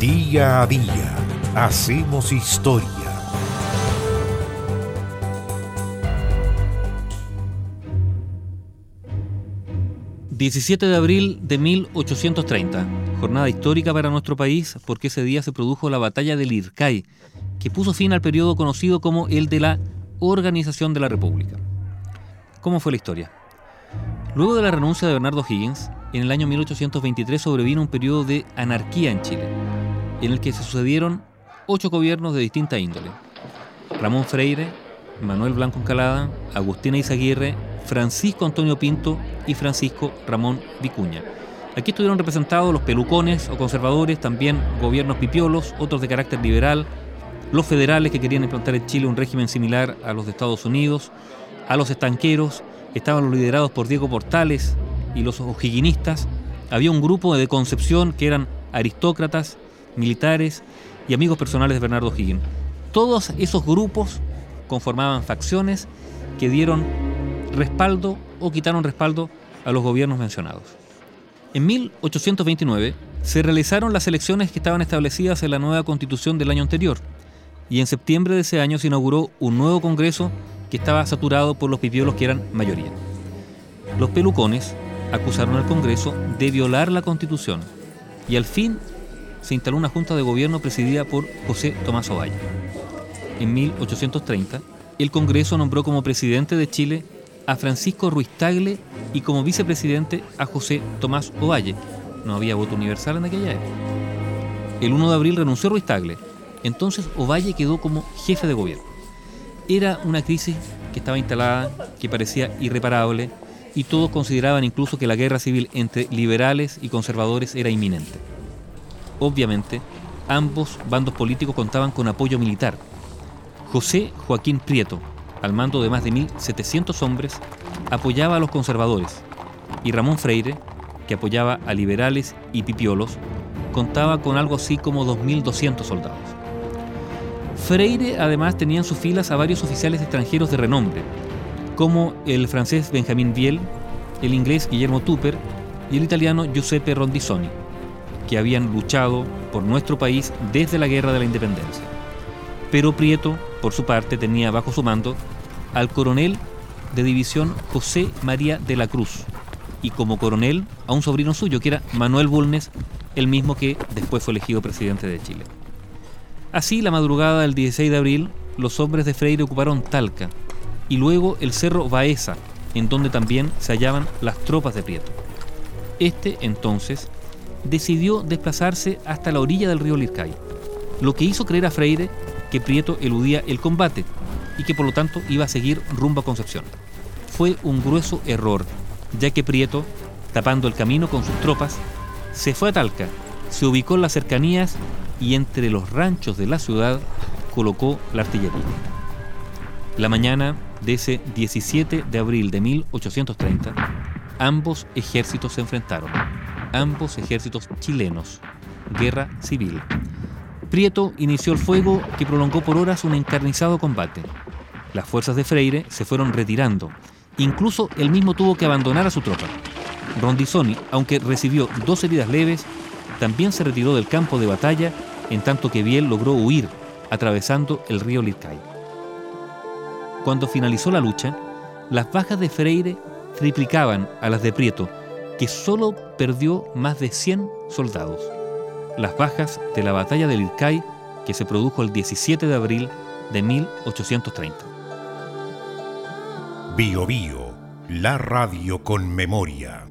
Día a día hacemos historia. ...17 de abril de 1830... ...jornada histórica para nuestro país... ...porque ese día se produjo la batalla del Ircay... ...que puso fin al periodo conocido como el de la Organización de la República. ¿Cómo fue la historia? Luego de la renuncia de Bernardo Higgins, en el año 1823 sobrevino un periodo de anarquía en Chile, en el que se sucedieron ocho gobiernos de distinta índole. Ramón Freire, Manuel Blanco Encalada, Agustina Izaguirre, Francisco Antonio Pinto y Francisco Ramón Vicuña. Aquí estuvieron representados los pelucones o conservadores, también gobiernos pipiolos, otros de carácter liberal, los federales que querían implantar en Chile un régimen similar a los de Estados Unidos, a los estanqueros, estaban los liderados por Diego Portales y los ojiguinistas, había un grupo de Concepción que eran aristócratas, militares y amigos personales de Bernardo Higgins. Todos esos grupos conformaban facciones que dieron respaldo o quitaron respaldo a los gobiernos mencionados. En 1829 se realizaron las elecciones que estaban establecidas en la nueva constitución del año anterior y en septiembre de ese año se inauguró un nuevo Congreso que estaba saturado por los pipiolos que eran mayoría. Los pelucones acusaron al Congreso de violar la Constitución y al fin se instaló una junta de gobierno presidida por José Tomás Ovalle. En 1830, el Congreso nombró como presidente de Chile a Francisco Ruiz Tagle y como vicepresidente a José Tomás Ovalle. No había voto universal en aquella época. El 1 de abril renunció Ruiz Tagle entonces Ovalle quedó como jefe de gobierno. Era una crisis que estaba instalada, que parecía irreparable, y todos consideraban incluso que la guerra civil entre liberales y conservadores era inminente. Obviamente, ambos bandos políticos contaban con apoyo militar. José Joaquín Prieto, al mando de más de 1.700 hombres, apoyaba a los conservadores, y Ramón Freire, que apoyaba a liberales y pipiolos, contaba con algo así como 2.200 soldados. Freire además tenía en sus filas a varios oficiales extranjeros de renombre, como el francés Benjamin Biel, el inglés Guillermo Tupper y el italiano Giuseppe Rondisoni, que habían luchado por nuestro país desde la Guerra de la Independencia. Pero Prieto, por su parte, tenía bajo su mando al coronel de división José María de la Cruz y como coronel a un sobrino suyo, que era Manuel Bulnes, el mismo que después fue elegido presidente de Chile. Así, la madrugada del 16 de abril, los hombres de Freire ocuparon Talca y luego el cerro Baeza, en donde también se hallaban las tropas de Prieto. Este, entonces, decidió desplazarse hasta la orilla del río Lircay, lo que hizo creer a Freire que Prieto eludía el combate y que por lo tanto iba a seguir rumbo a Concepción. Fue un grueso error, ya que Prieto, tapando el camino con sus tropas, se fue a Talca, se ubicó en las cercanías y entre los ranchos de la ciudad colocó la artillería. La mañana de ese 17 de abril de 1830, ambos ejércitos se enfrentaron, ambos ejércitos chilenos, guerra civil. Prieto inició el fuego que prolongó por horas un encarnizado combate. Las fuerzas de Freire se fueron retirando, incluso él mismo tuvo que abandonar a su tropa. Rondizoni, aunque recibió dos heridas leves, también se retiró del campo de batalla, en tanto que Biel logró huir, atravesando el río Lircay. Cuando finalizó la lucha, las bajas de Freire triplicaban a las de Prieto, que solo perdió más de 100 soldados. Las bajas de la batalla de Lircay, que se produjo el 17 de abril de 1830. Bio Bio, la radio con memoria.